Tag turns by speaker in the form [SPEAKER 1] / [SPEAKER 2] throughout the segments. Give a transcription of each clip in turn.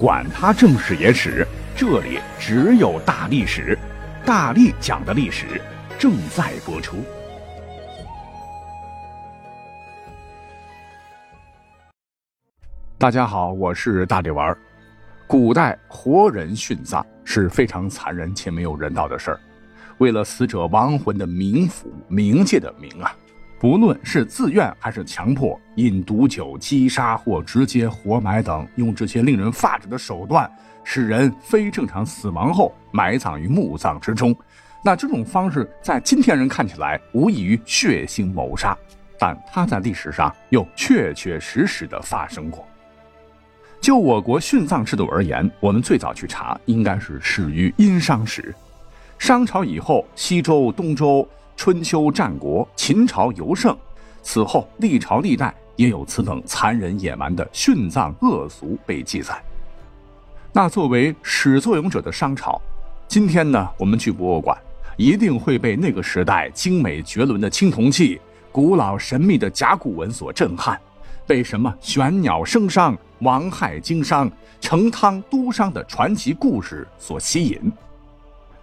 [SPEAKER 1] 管他正史野史，这里只有大历史，大力讲的历史正在播出。大家好，我是大力丸。古代活人殉葬是非常残忍且没有人道的事儿，为了死者亡魂的冥府、冥界的冥啊。不论是自愿还是强迫，饮毒酒、击杀或直接活埋等，用这些令人发指的手段，使人非正常死亡后埋葬于墓葬之中。那这种方式在今天人看起来无异于血腥谋杀，但它在历史上又确确实实的发生过。就我国殉葬制度而言，我们最早去查，应该是始于殷商时，商朝以后，西周、东周。春秋战国、秦朝尤盛，此后历朝历代也有此等残忍野蛮的殉葬恶俗被记载。那作为始作俑者的商朝，今天呢，我们去博物馆，一定会被那个时代精美绝伦的青铜器、古老神秘的甲骨文所震撼，被什么玄鸟生商、王亥经商、成汤都商的传奇故事所吸引。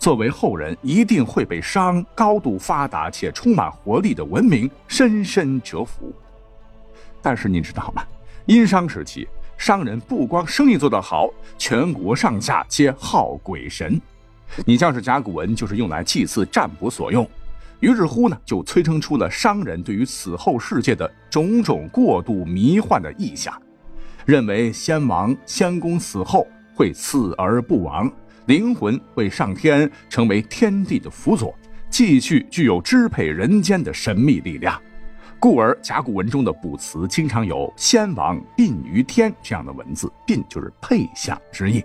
[SPEAKER 1] 作为后人，一定会被商高度发达且充满活力的文明深深折服。但是你知道吗？殷商时期，商人不光生意做得好，全国上下皆好鬼神。你像是甲骨文，就是用来祭祀占卜所用。于是乎呢，就催生出了商人对于死后世界的种种过度迷幻的意象，认为先王、先公死后会死而不亡。灵魂会上天，成为天地的辅佐，继续具有支配人间的神秘力量。故而甲骨文中的卜辞经常有“先王殡于天”这样的文字，殡就是配享之意。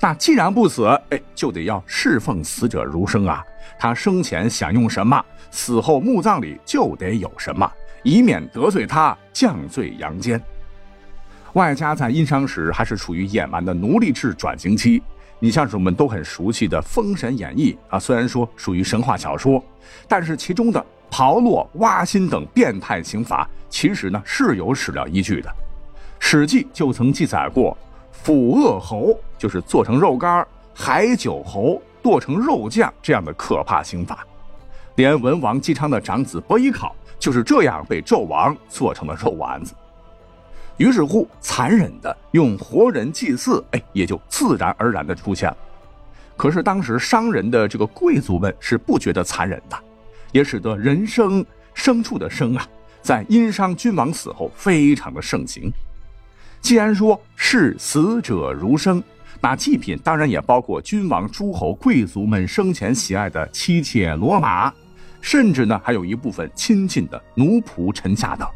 [SPEAKER 1] 那既然不死，哎，就得要侍奉死者如生啊。他生前享用什么，死后墓葬里就得有什么，以免得罪他，降罪阳间。外加在殷商时还是处于野蛮的奴隶制转型期。你像是我们都很熟悉的《封神演义》啊，虽然说属于神话小说，但是其中的刨落、挖心等变态刑罚，其实呢是有史料依据的。《史记》就曾记载过，腐恶侯就是做成肉干海酒侯剁成肉酱这样的可怕刑罚。连文王姬昌的长子伯邑考就是这样被纣王做成了肉丸子。于是乎，残忍的用活人祭祀，哎，也就自然而然的出现了。可是当时商人的这个贵族们是不觉得残忍的，也使得人生牲畜的生啊，在殷商君王死后非常的盛行。既然说视死者如生，那祭品当然也包括君王、诸侯、贵族们生前喜爱的妻妾、骡马，甚至呢还有一部分亲近的奴仆、臣下等。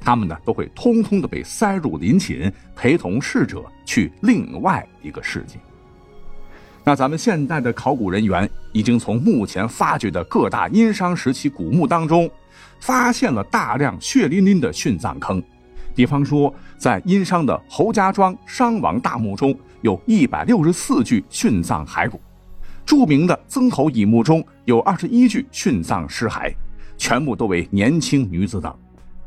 [SPEAKER 1] 他们呢都会通通的被塞入陵寝，陪同逝者去另外一个世界。那咱们现代的考古人员已经从目前发掘的各大殷商时期古墓当中，发现了大量血淋淋的殉葬坑。比方说，在殷商的侯家庄商王大墓中，有一百六十四具殉葬骸骨；著名的曾侯乙墓中有二十一具殉葬尸骸，全部都为年轻女子等。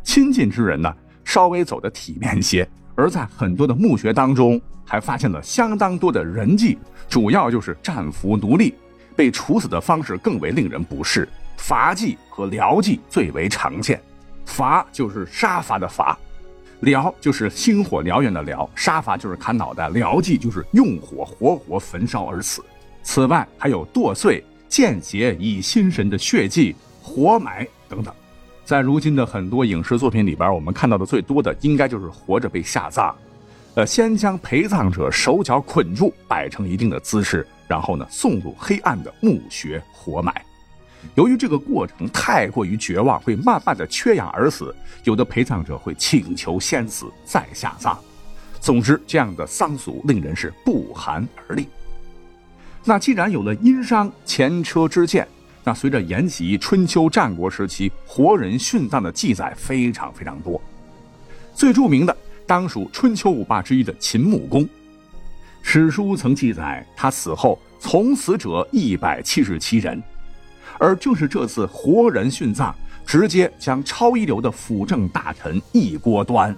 [SPEAKER 1] 亲近之人呢，稍微走的体面些；而在很多的墓穴当中，还发现了相当多的人迹，主要就是战俘奴隶。被处死的方式更为令人不适，伐祭和辽祭最为常见。伐就是杀伐的伐，辽就是星火燎原的燎，杀伐就是砍脑袋，辽祭就是用火活活焚烧而死。此外，还有剁碎、见血以心神的血祭、活埋等等。在如今的很多影视作品里边，我们看到的最多的应该就是活着被下葬，呃，先将陪葬者手脚捆住，摆成一定的姿势，然后呢送入黑暗的墓穴活埋。由于这个过程太过于绝望，会慢慢的缺氧而死，有的陪葬者会请求先死再下葬。总之，这样的丧俗令人是不寒而栗。那既然有了殷商前车之鉴。那随着沿袭春秋战国时期活人殉葬的记载非常非常多，最著名的当属春秋五霸之一的秦穆公。史书曾记载，他死后从死者一百七十七人，而正是这次活人殉葬，直接将超一流的辅政大臣一锅端。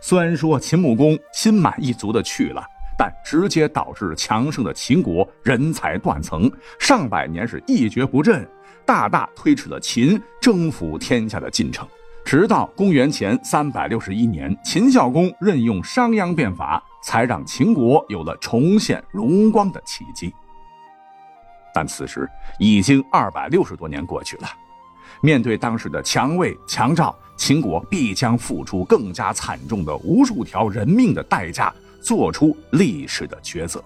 [SPEAKER 1] 虽然说秦穆公心满意足的去了，但直接导致强盛的秦国人才断层，上百年是一蹶不振，大大推迟了秦征服天下的进程。直到公元前三百六十一年，秦孝公任用商鞅变法，才让秦国有了重现荣光的契机。但此时已经二百六十多年过去了，面对当时的强魏强赵，秦国必将付出更加惨重的无数条人命的代价。做出历史的抉择，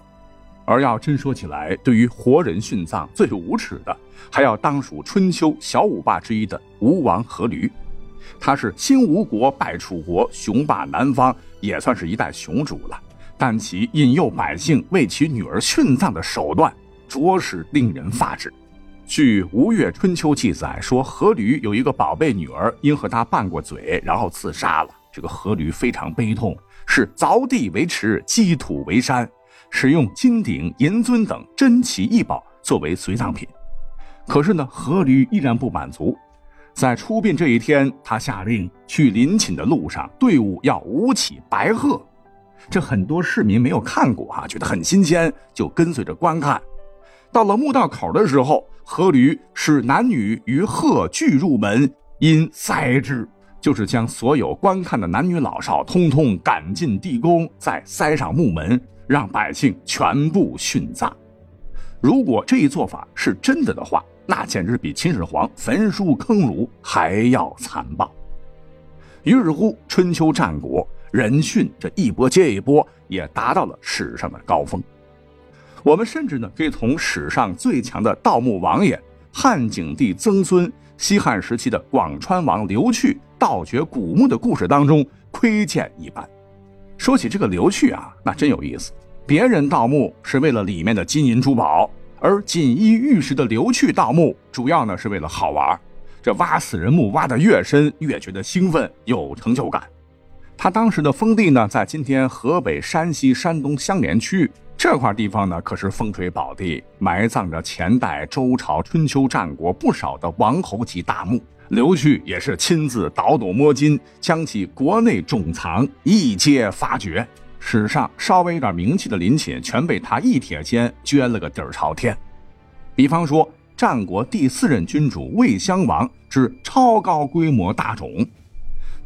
[SPEAKER 1] 而要真说起来，对于活人殉葬最无耻的，还要当属春秋小五霸之一的吴王阖闾。他是兴吴国败楚国，雄霸南方，也算是一代雄主了。但其引诱百姓为其女儿殉葬的手段，着实令人发指。据《吴越春秋》记载说，阖闾有一个宝贝女儿，因和他拌过嘴，然后自杀了。这个阖闾非常悲痛。是凿地为池，积土为山，使用金鼎、银尊等珍奇异宝作为随葬品。可是呢，阖闾依然不满足，在出殡这一天，他下令去临寝的路上，队伍要舞起白鹤。这很多市民没有看过啊，觉得很新鲜，就跟随着观看。到了墓道口的时候，阖闾使男女与鹤俱入门，因塞之。就是将所有观看的男女老少通通赶进地宫，再塞上木门，让百姓全部殉葬。如果这一做法是真的的话，那简直比秦始皇焚书坑儒还要残暴。于是乎，春秋战国人殉这一波接一波，也达到了史上的高峰。我们甚至呢，可以从史上最强的盗墓王爷汉景帝曾孙。西汉时期的广川王刘去盗掘古墓的故事当中窥见一斑。说起这个刘去啊，那真有意思。别人盗墓是为了里面的金银珠宝，而锦衣玉食的刘去盗墓主要呢是为了好玩。这挖死人墓挖得越深，越觉得兴奋有成就感。他当时的封地呢，在今天河北、山西、山东相连区。这块地方呢，可是风水宝地，埋葬着前代、周朝、春秋战国不少的王侯级大墓。刘旭也是亲自倒斗摸金，将其国内种藏一皆发掘。史上稍微有点名气的陵寝，全被他一铁锨捐了个底儿朝天。比方说，战国第四任君主魏襄王之超高规模大冢。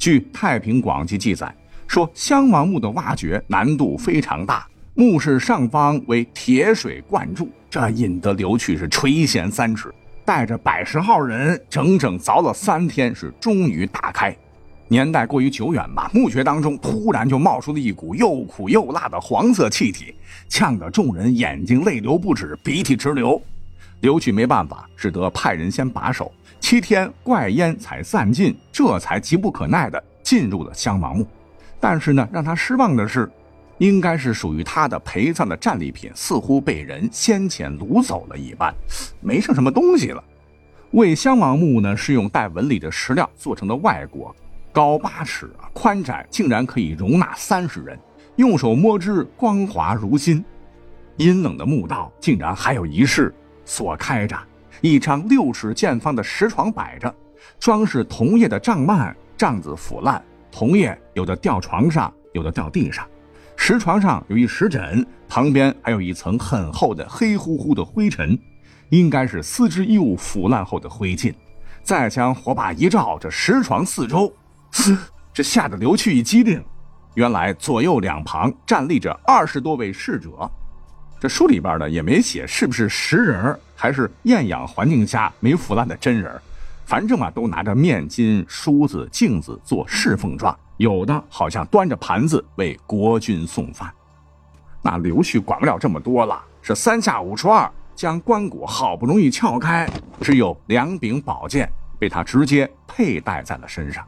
[SPEAKER 1] 据《太平广记》记载，说襄王墓的挖掘难度非常大。墓室上方为铁水灌注，这引得刘去是垂涎三尺，带着百十号人整整凿了三天，是终于打开。年代过于久远吧，墓穴当中突然就冒出了一股又苦又辣的黄色气体，呛得众人眼睛泪流不止，鼻涕直流。刘去没办法，只得派人先把守，七天怪烟才散尽，这才急不可耐的进入了襄王墓。但是呢，让他失望的是。应该是属于他的陪葬的战利品，似乎被人先前掳走了一般，没剩什么东西了。魏襄王墓呢，是用带纹理的石料做成的外椁，高八尺，宽窄竟然可以容纳三十人，用手摸之光滑如新。阴冷的墓道竟然还有一室，锁开着，一张六尺见方的石床摆着，装饰铜叶的帐幔，帐子腐烂，铜叶有的掉床上，有的掉地上。石床上有一石枕，旁边还有一层很厚的黑乎乎的灰尘，应该是丝织衣物腐烂后的灰烬。再将火把一照，这石床四周，这吓得刘去一激灵。原来左右两旁站立着二十多位侍者，这书里边呢也没写是不是实人还是厌氧环境下没腐烂的真人，反正啊都拿着面巾、梳子、镜子做侍奉状。有的好像端着盘子为国君送饭，那刘旭管不了这么多了，是三下五除二将棺椁好不容易撬开，只有两柄宝剑被他直接佩戴在了身上。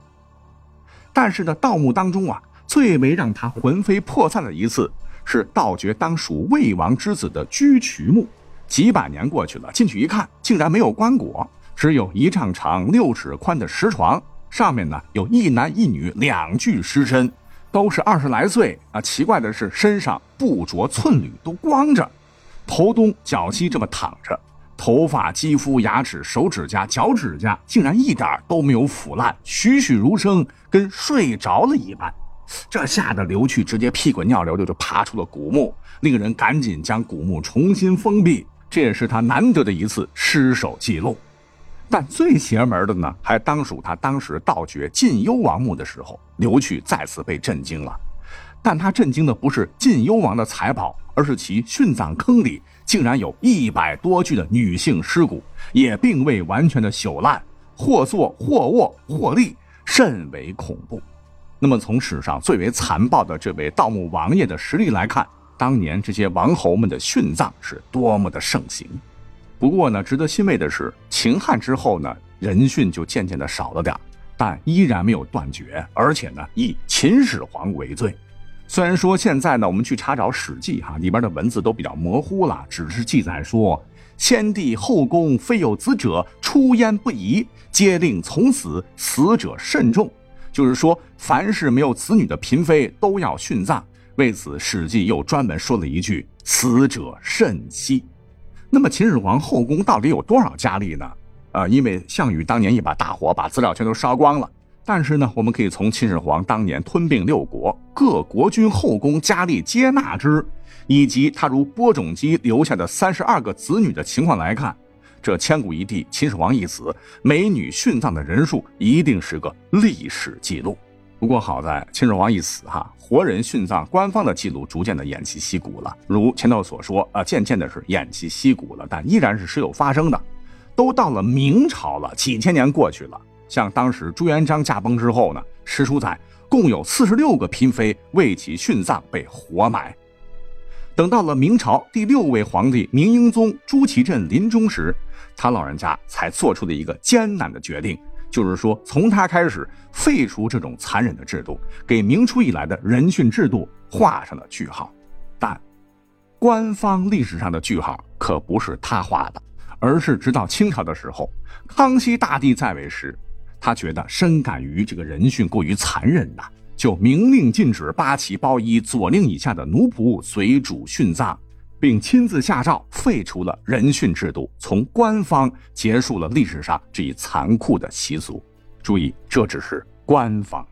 [SPEAKER 1] 但是呢，盗墓当中啊，最为让他魂飞魄散的一次，是盗掘当属魏王之子的居渠墓。几百年过去了，进去一看，竟然没有棺椁，只有一丈长、六尺宽的石床。上面呢有一男一女两具尸身，都是二十来岁啊。奇怪的是，身上不着寸缕，都光着，头东脚西这么躺着，头发、肌肤、牙齿、手指甲、脚指甲竟然一点都没有腐烂，栩栩如生，跟睡着了一般。这吓得刘去直接屁滚尿流的就爬出了古墓，那个人赶紧将古墓重新封闭。这也是他难得的一次失手记录。但最邪门的呢，还当属他当时盗掘晋幽王墓的时候，刘去再次被震惊了。但他震惊的不是晋幽王的财宝，而是其殉葬坑里竟然有一百多具的女性尸骨，也并未完全的朽烂，或坐或卧或立，甚为恐怖。那么从史上最为残暴的这位盗墓王爷的实力来看，当年这些王侯们的殉葬是多么的盛行。不过呢，值得欣慰的是，秦汉之后呢，人殉就渐渐的少了点但依然没有断绝，而且呢，以秦始皇为最。虽然说现在呢，我们去查找《史记》哈里边的文字都比较模糊了，只是记载说，先帝后宫非有子者，出焉不疑，皆令从死，死者甚重。就是说，凡是没有子女的嫔妃都要殉葬。为此，《史记》又专门说了一句：“死者甚稀。”那么，秦始皇后宫到底有多少佳丽呢？啊，因为项羽当年一把大火把资料全都烧光了。但是呢，我们可以从秦始皇当年吞并六国，各国君后宫佳丽接纳之，以及他如播种机留下的三十二个子女的情况来看。这千古一帝秦始皇一死，美女殉葬的人数一定是个历史记录。不过好在秦始皇一死，哈，活人殉葬官方的记录逐渐的偃旗息鼓了。如前头所说，啊，渐渐的是偃旗息鼓了，但依然是时有发生的。都到了明朝了，几千年过去了，像当时朱元璋驾崩之后呢，史书载共有四十六个嫔妃为其殉葬被活埋。等到了明朝第六位皇帝明英宗朱祁镇临终时，他老人家才做出的一个艰难的决定，就是说从他开始废除这种残忍的制度，给明初以来的人殉制度画上了句号。但官方历史上的句号可不是他画的，而是直到清朝的时候，康熙大帝在位时，他觉得深感于这个人殉过于残忍呐。就明令禁止八旗包衣左令以下的奴仆随主殉葬，并亲自下诏废除了人殉制度，从官方结束了历史上这一残酷的习俗。注意，这只是官方。